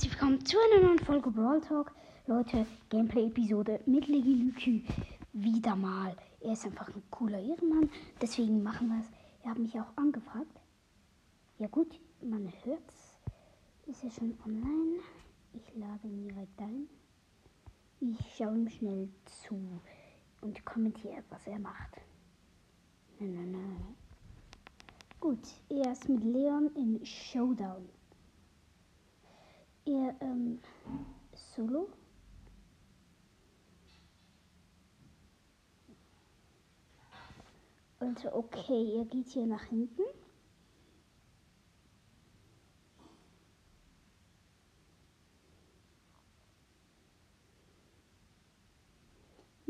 herzlich willkommen zu einer neuen Folge Brawl Talk. Leute, Gameplay-Episode mit Legi Lükü. Wieder mal. Er ist einfach ein cooler Ehrenmann. Deswegen machen wir es. Er hat mich auch angefragt. Ja gut, man hört's. Ist er schon online? Ich lade ihn direkt ein. Ich schaue ihm schnell zu und kommentiere, was er macht. Nein, nein, nein. Gut, er ist mit Leon in Showdown. Er, ähm, Solo. Also, okay, er geht hier nach hinten.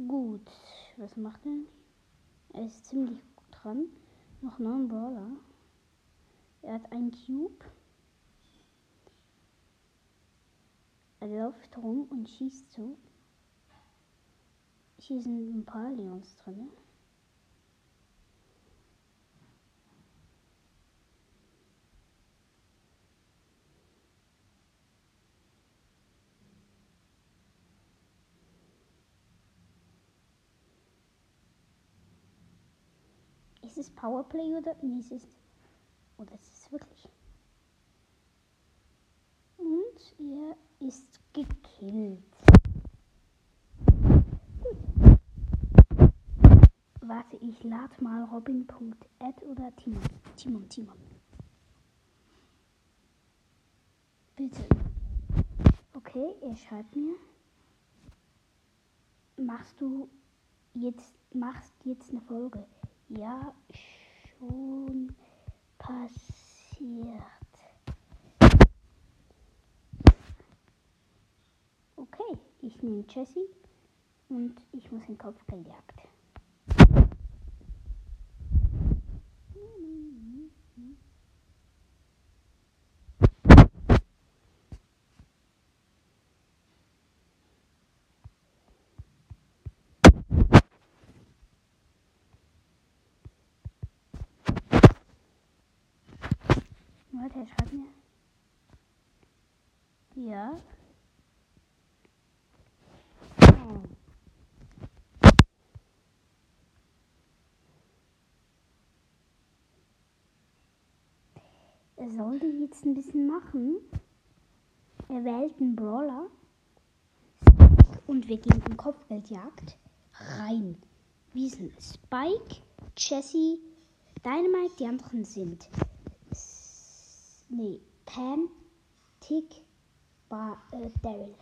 Gut, was macht er? Er ist ziemlich gut dran. Noch neun Brawler. Er hat einen Cube. Er läuft rum und schießt so. Hier sind ein paar Leons drin. Ist es Powerplay oder? Nee, es ist. Oder ist es wirklich? Und er ist gekillt. Gut. Warte, ich lade mal Robin.ad oder Timon. Timon, Timon. Bitte. Okay, er schreibt mir. Machst du jetzt, machst jetzt eine Folge? Ja, schon passiert. Okay, ich nehme Jessie und ich muss in Kopfgelljagd. Warte, er schreibt mir. Ja. Oh. Sollte jetzt ein bisschen machen. Er wählt einen Brawler. Und wir gehen in Kopfgeldjagd rein. Wir sind Spike, Jesse, Dynamite, die anderen sind nee, Pam, Tick, Bar, äh, Daryl.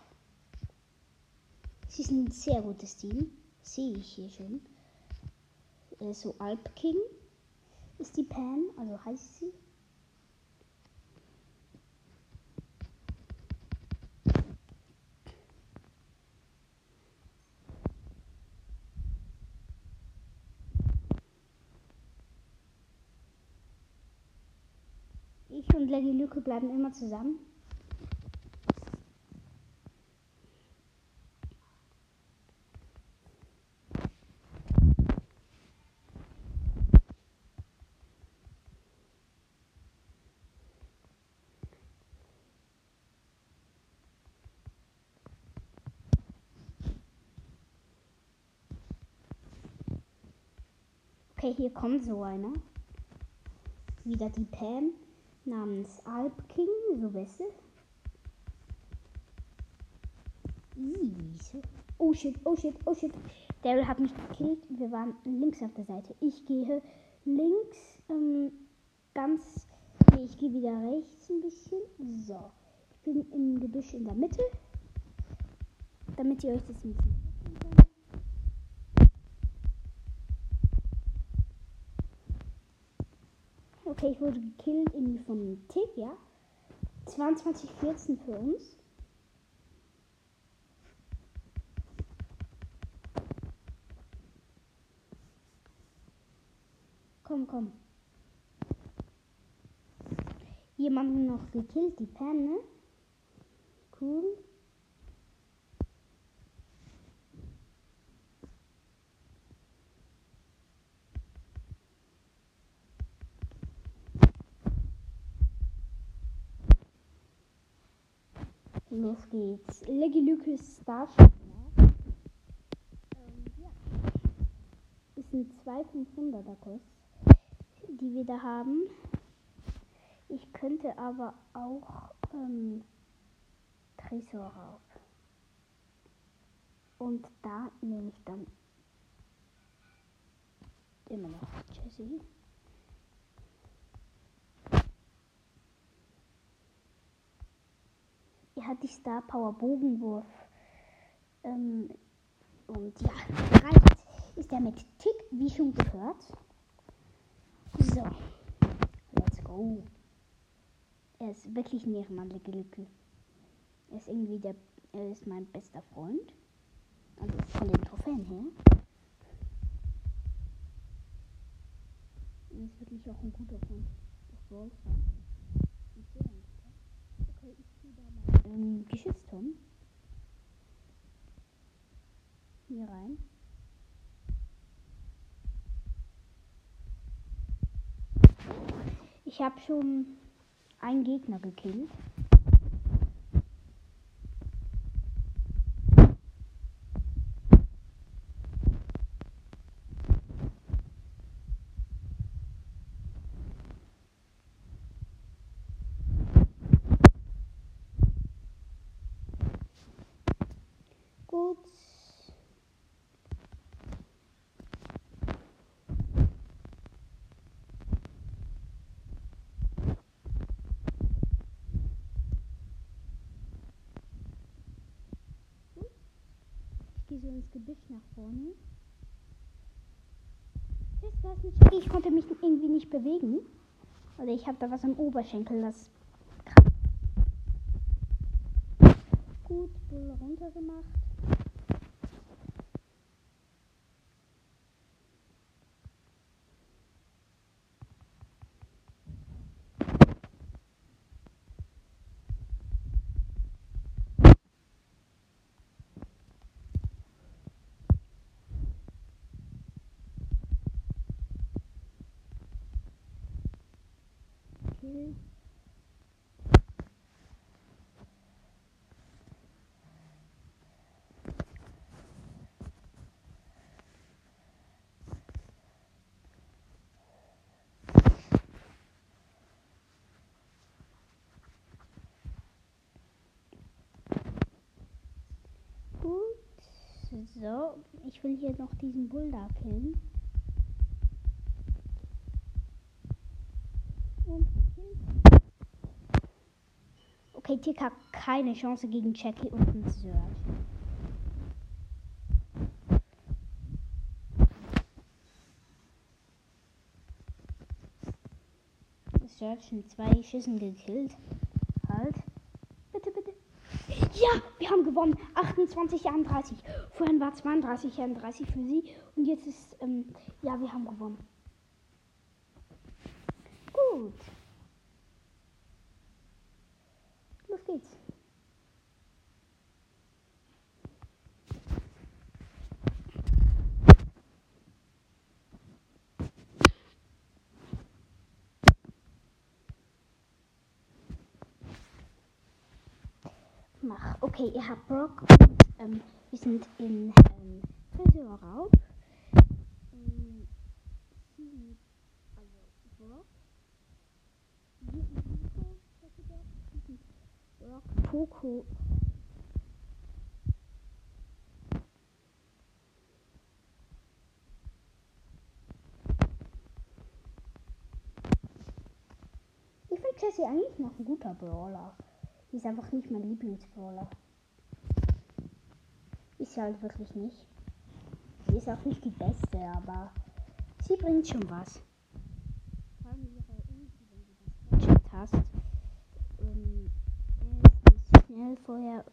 Sie sind ein sehr gutes Team. Sehe ich hier schon. Äh, so Alp King ist die Pam, also heißt sie. Ich und Leggy Lücke bleiben immer zusammen. Okay, hier kommt so einer. Wieder die Pam namens Alp King, so besser. Oh shit, oh shit, oh shit. Daryl hat mich gekillt. Wir waren links auf der Seite. Ich gehe links ähm, ganz. Nee, ich gehe wieder rechts ein bisschen. So. Ich bin im Gebüsch in der Mitte. Damit ihr euch das ein bisschen Okay, ich wurde gekillt irgendwie von Tick, ja. 22, 14 für uns. Komm, komm. Jemanden noch gekillt, die Penne. Cool. Los geht's. Leggy Lucas Starship. Ähm, ja. Das sind zwei 500er Kost, die wir da haben. Ich könnte aber auch ähm, Tresor rauf. Und da nehme ich dann immer noch Jesse. Er hat die Star Power Bogenwurf. Ähm, und ja, bereit ist er mit Tick, wie schon gehört. So, let's go. Er ist wirklich ein ehrenmannliche Lücke. Er ist irgendwie der, er ist mein bester Freund. Also von den Trophäen her. Er ist wirklich auch ein guter Freund. Das Stars. Okay, ich tue da mal ähm, Geschützturm. Hier rein. Ich habe schon einen Gegner gekillt. Gut. Gebüsch nach vorne. Ist das Check? Ich konnte mich irgendwie nicht bewegen. Oder ich habe da was am Oberschenkel, das gut Bull runtergemacht. Kill. Gut. So, ich will hier noch diesen da killen. Okay, hat keine Chance gegen Jackie und Search. Search in zwei Schüssen gekillt. Halt. Bitte, bitte. Ja, wir haben gewonnen. 28, 31. Vorhin war 32, 31 für sie. Und jetzt ist, ähm, ja, wir haben gewonnen. Gut. Los geht's. Mach. Okay, ihr habt Brock ähm, wir sind in ähm, Tresorraub. Ähm, also Brock. Wir sind Poco. Ich finde Jessie eigentlich noch ein guter Brawler. Die ist einfach nicht mein Lieblingsbrawler. Ist sie halt wirklich nicht. Sie ist auch nicht die beste, aber sie bringt schon was. Vor allem ihre Ulti, wenn du das hast. Ähm, erstens schnell vorher.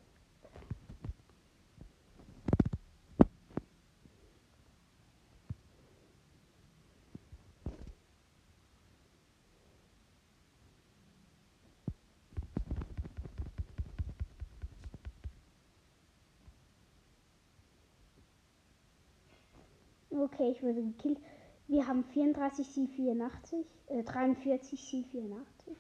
Okay, ich wurde gekillt. Wir haben 34 C84, äh, 43 C84.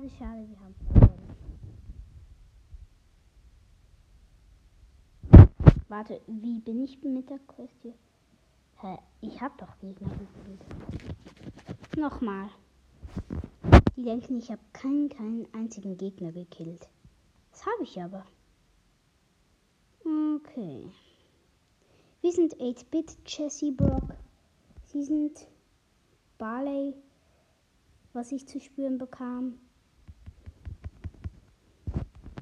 Schade, schade, wir haben verloren. Warte, wie bin ich mit der Quest hier? Hä, ich hab doch Gegner gespielt. Nochmal. Die denken, ich habe keinen, keinen einzigen Gegner gekillt. Das habe ich aber. Okay. Wir sind 8-Bit, Jesse Brock. Sie sind Barley, was ich zu spüren bekam.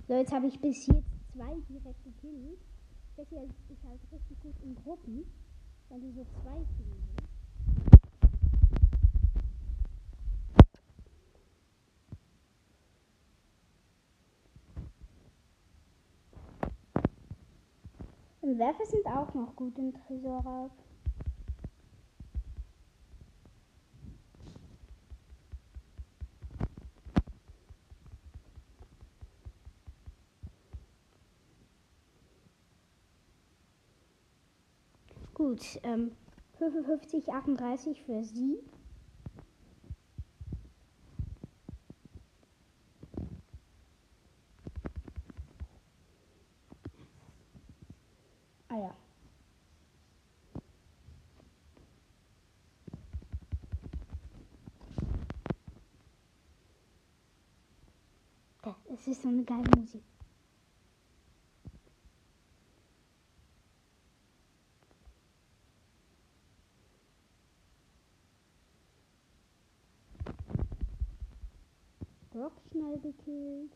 So, jetzt habe ich bis jetzt zwei direkt gekillt. Jesse ist halt richtig gut in Gruppen, weil die so zwei killen. Und Werfer sind auch noch gut im Tresorraub. Gut, ähm, 55, 38 für sie. Ah ja. Es ist so eine geile Musik. Brock schnell gekillt.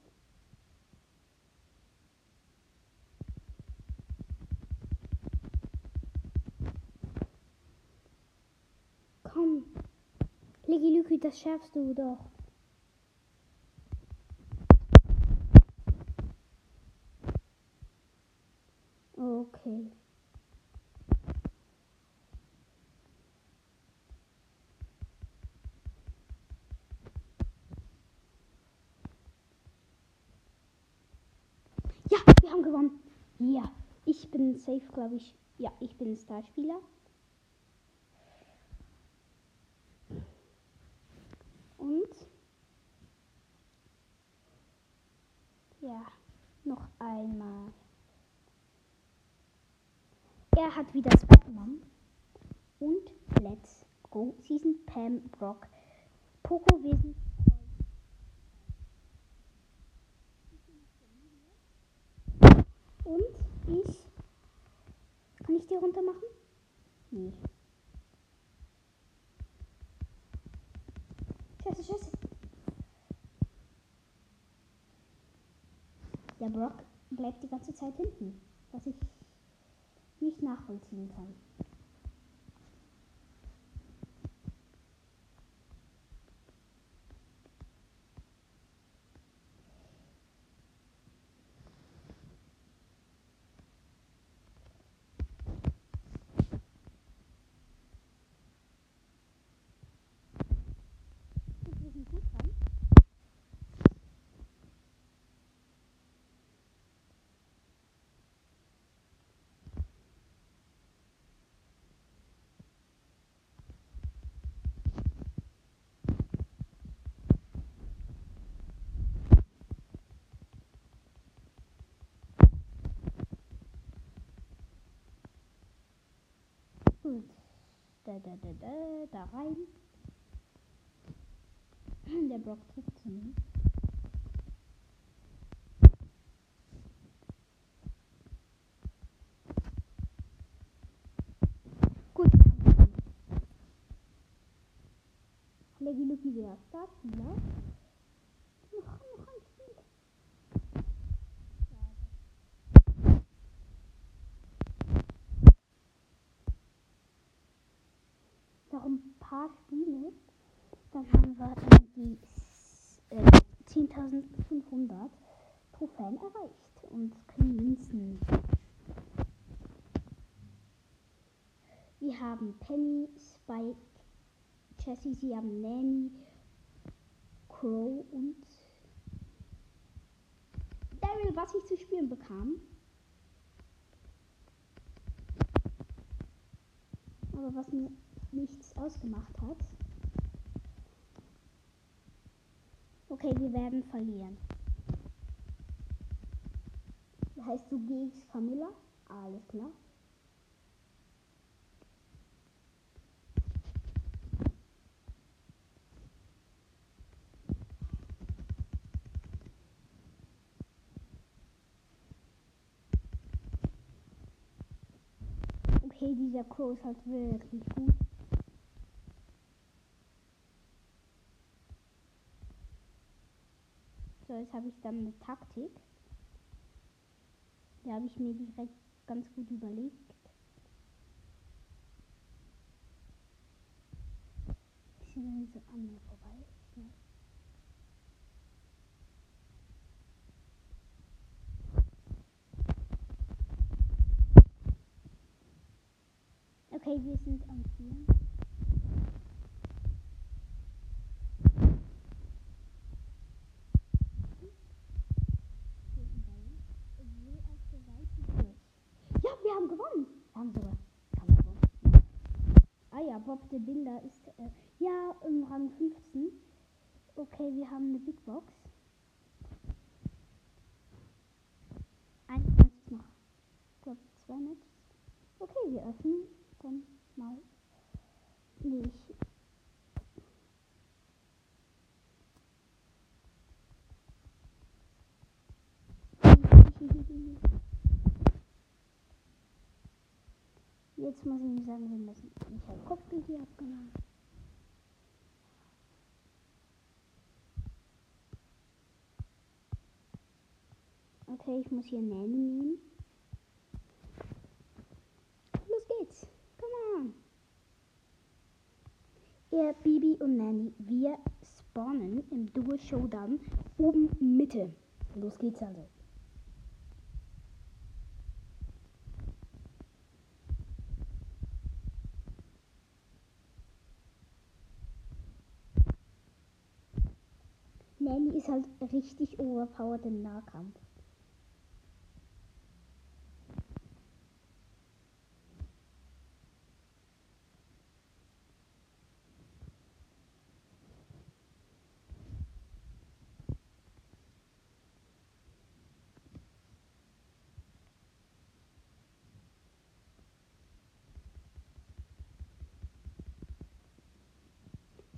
Komm. Ligi Lüki, das schaffst du doch. Okay. Ja, wir haben gewonnen. Ja, ich bin safe, glaube ich. Ja, ich bin Starspieler. Und ja, noch einmal. Er hat wieder Spider-Man. Und let's go. Sind Pam, Brock, Poco, sind Und ich. Kann ich die runter machen? Nee. Scheiße, scheiße. Der Brock bleibt die ganze Zeit hinten, was ich nicht nachvollziehen kann. Gut, wir sind gut dran. Gut. Da, da, da, da, da rein. Der Block trifft zu mir. Gut. Leggy Lucky wieder Startspieler. Noch, noch ein Spiel. Noch ein paar Spiele. Dann haben wir die äh, 10.500 Trophäen erreicht und können Münzen. Wir haben Penny, Spike, Jessie, sie haben Nanny, Crow und Daryl, was ich zu spüren bekam. Aber was mir nichts ausgemacht hat. Okay, wir werden verlieren. Heißt du GX Camilla? Alles klar. Okay, dieser Crow ist halt wirklich gut. Jetzt habe ich dann eine Taktik. Die habe ich mir direkt ganz gut überlegt. Ich sehe so an mir vorbei. Schnell. Okay, wir sind am Ziel. Ja, wir haben gewonnen. Wir haben sogar haben gewonnen. Ah ja, Bob de Binder ist äh, ja im Rang 15. Okay, wir haben eine Big Box. 21 noch. Ich glaube, zwei Matches. Okay, wir öffnen dann mal. Nee, ich. Jetzt muss ich ihm sagen, wir müssen. Ich habe Kopfbild hier abgenommen. Okay, ich muss hier Nanny nehmen. Los geht's. Come on. Er, Bibi und Nanny, wir spawnen im Duo Showdown oben Mitte. Los geht's also. Nanny ist halt richtig overpowered im Nahkampf.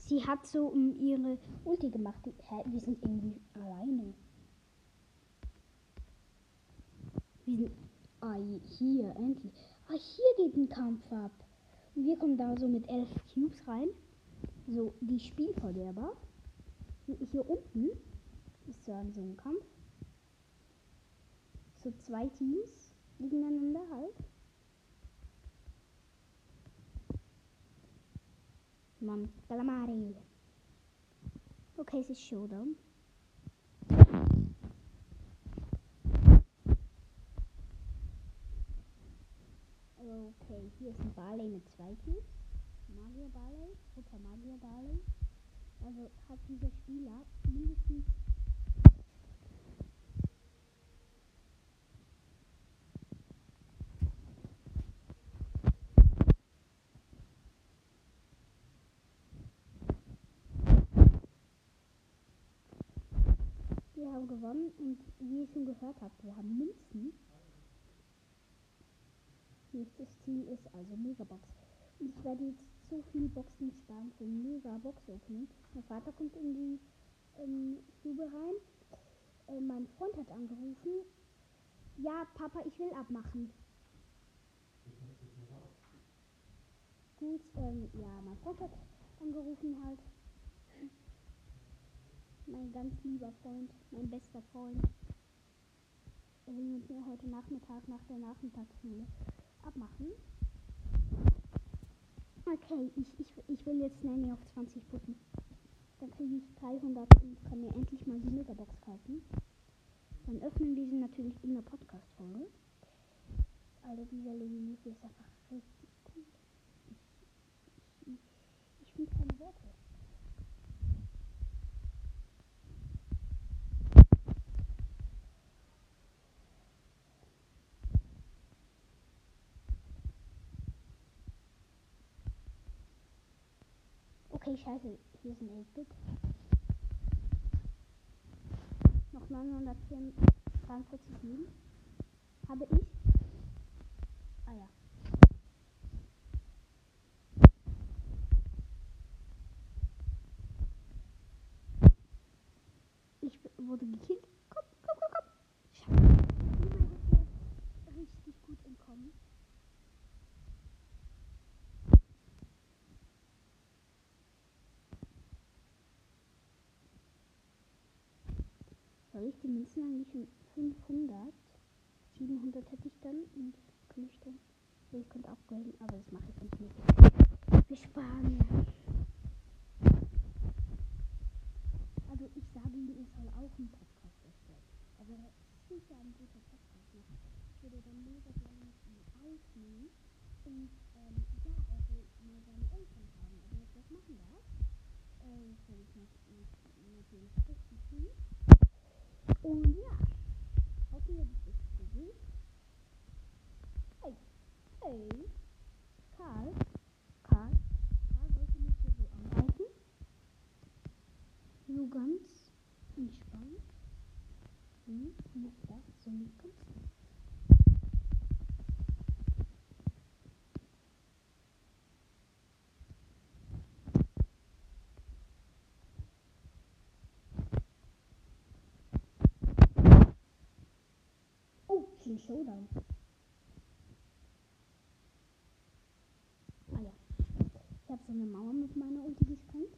Sie hat so um ihre Ulti gemacht. Hä, wir sind irgendwie alleine. Wir sind. Ah, hier, endlich. Ah, hier geht ein Kampf ab. Und wir kommen da so mit elf Cubes rein. So, die Spielverderber. Hier unten ist dann so ein Kampf. So zwei Teams gegeneinander halt. Mann, Calamari. Okay, es ist Showdown. Okay, hier ist ein Barley mit zwei Cubes. Magier Barley, Super Magier Barley. Also hat dieser Spieler mindestens Wir haben gewonnen und wie ihr schon gehört habt, wir haben Münzen. Nächstes Ziel ist also Megabox. Und ich werde jetzt so viele Boxen sparen für Megabox Opening. Mein Vater kommt in die ähm, Stube rein. Äh, mein Freund hat angerufen. Ja, Papa, ich will abmachen. Gut, ähm, ja, mein Freund hat angerufen halt. Mein ganz lieber Freund, mein bester Freund. Er will mit mir heute Nachmittag nach der Nachmittagsschule abmachen. Okay, ich, ich, ich will jetzt Nanny auf 20 putten. Dann kriege ich 300 und kann mir endlich mal die Megabox kaufen. Dann öffnen wir sie natürlich in der Podcast-Folge. Also dieser Leginuki ist einfach richtig gut. Ich, ich, ich finde keine Worte. Okay, scheiße, hier ist ein 8-Bit. Noch 943 Leben habe ich. Ah ja. Münzen eigentlich in 500? 700 hätte ich dann und könnte ich dann. Ich könnte upgraden, aber das mache ich nicht mit. Wir sparen. Also ich sage ihm, er soll auch einen Podcast erstellen. Aber er ist sicher ein guter Podcast. Ich würde dann mega gerne mit ihm aufnehmen. Und ähm, ja, er will mal seine Eltern fragen, ob er das machen darf. Äh, das werde ich natürlich richtig tun. Und ja, hoffen wir, das ist für Sie. Hey, hey, Karl, Karl, Karl wollte mich hier so angreifen. So ganz entspannt. Hm, nicht das, so nicht ganz. Oh, Team Showdown. Ah ja. Ich habe so eine Mauer mit meiner Ulti gesprengt.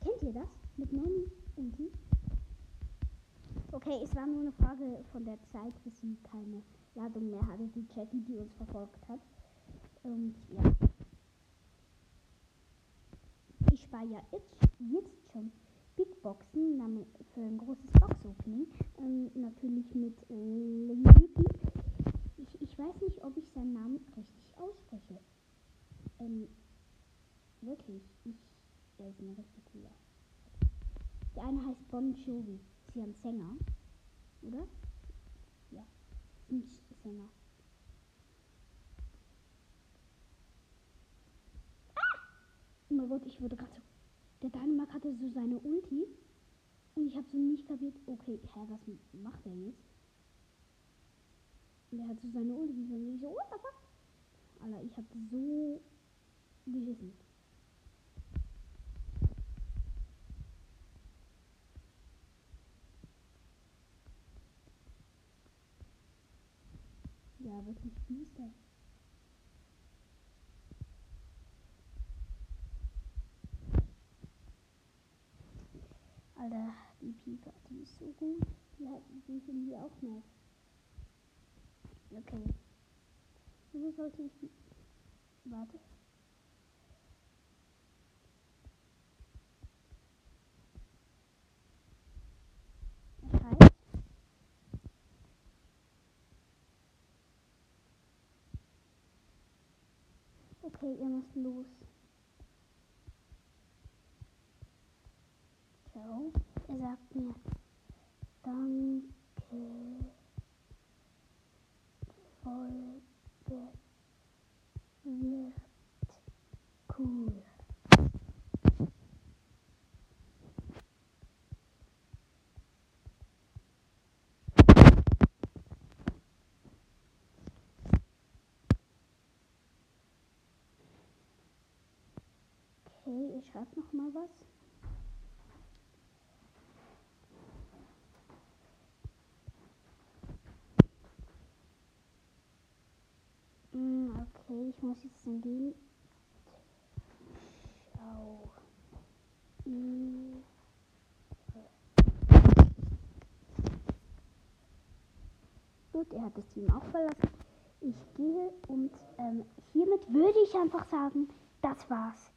Kennt ihr das? Mit meinem Ulti? Okay, es war nur eine Frage von der Zeit, bis sie keine Ladung mehr hatte, die Jackie, die uns verfolgt hat. Und ja. Ich spare ja jetzt, jetzt schon Big Boxen für ein großes Box-Opening. Ähm, natürlich mit äh, Lucky. Ich, ich weiß nicht, ob seinen Namen richtig ausspreche. Ähm, wirklich, ich, er ist ein richtig cooler. Der eine heißt Bon Jovi. Ist ja ein Sänger, oder? Ja, ist ein Sänger. Ah! Oh mein Gott, ich wurde gerade so. Der Dänemark hatte so seine Ulti. Und ich habe so nicht kapiert, okay, hä, was macht er jetzt? Und er hat so seine Ulti. Und ich so, what the fuck? Alter, ich hab so geschissen. Ja, wirklich düster. Alter, die Pika, die ist so gut. Die, hat, die finden wir auch nice. Okay. Wieso sollte ich. Warte. Okay, ihr müsst los. Ciao. Er sagt mir Danke. Folge wird cool. Okay, ich schreibe noch mal was. Mm, Okay, ich muss jetzt dann gehen. Schau. Mm. Gut, er hat das Team auch verlassen. Ich gehe und ähm, hiermit würde ich einfach sagen, das war's.